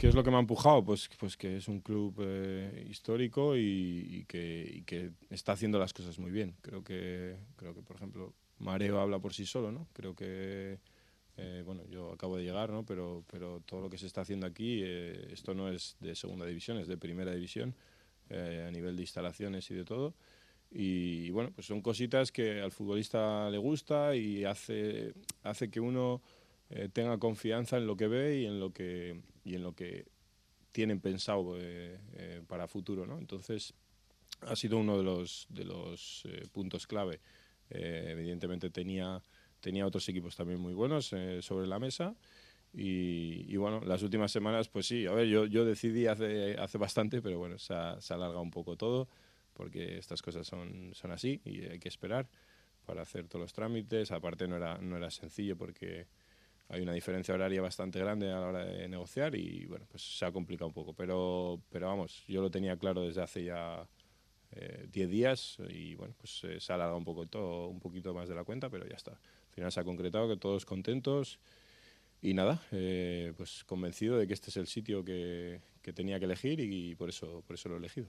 ¿Qué es lo que me ha empujado? Pues, pues que es un club eh, histórico y, que, que, está haciendo las cosas muy bien. Creo que, creo que por ejemplo, Mareo habla por sí solo, ¿no? Creo que, eh, bueno, yo acabo de llegar, ¿no? Pero, pero todo lo que se está haciendo aquí, eh, esto no es de segunda división, es de primera división, a nivel de instalaciones y de todo. Y, bueno, pues son cositas que al futbolista le gusta y hace, hace que uno tenga confianza en lo que ve y en lo que y en lo que tienen pensado eh, eh, para futuro. ¿no? Entonces, ha sido uno de los, de los eh, puntos clave. evidentemente tenía, tenía otros equipos también muy buenos sobre la mesa. Y, bueno, las últimas semanas, pues sí, a ver, yo, yo decidí hace, hace bastante, pero bueno, se ha, se alargado un poco todo, porque estas cosas son, son así y hay que esperar para hacer todos los trámites. Aparte no era, no era sencillo porque hay una diferencia horaria bastante grande a la hora de negociar y bueno, pues se ha complicado un poco. Pero, pero vamos, yo lo tenía claro desde hace ya 10 eh, días y bueno, pues eh, se ha alargado un poco todo, un poquito más de la cuenta, pero ya está. Al final se ha concretado que todos contentos y nada, eh, pues convencido de que este es el sitio que, que tenía que elegir y por eso, por eso lo he elegido.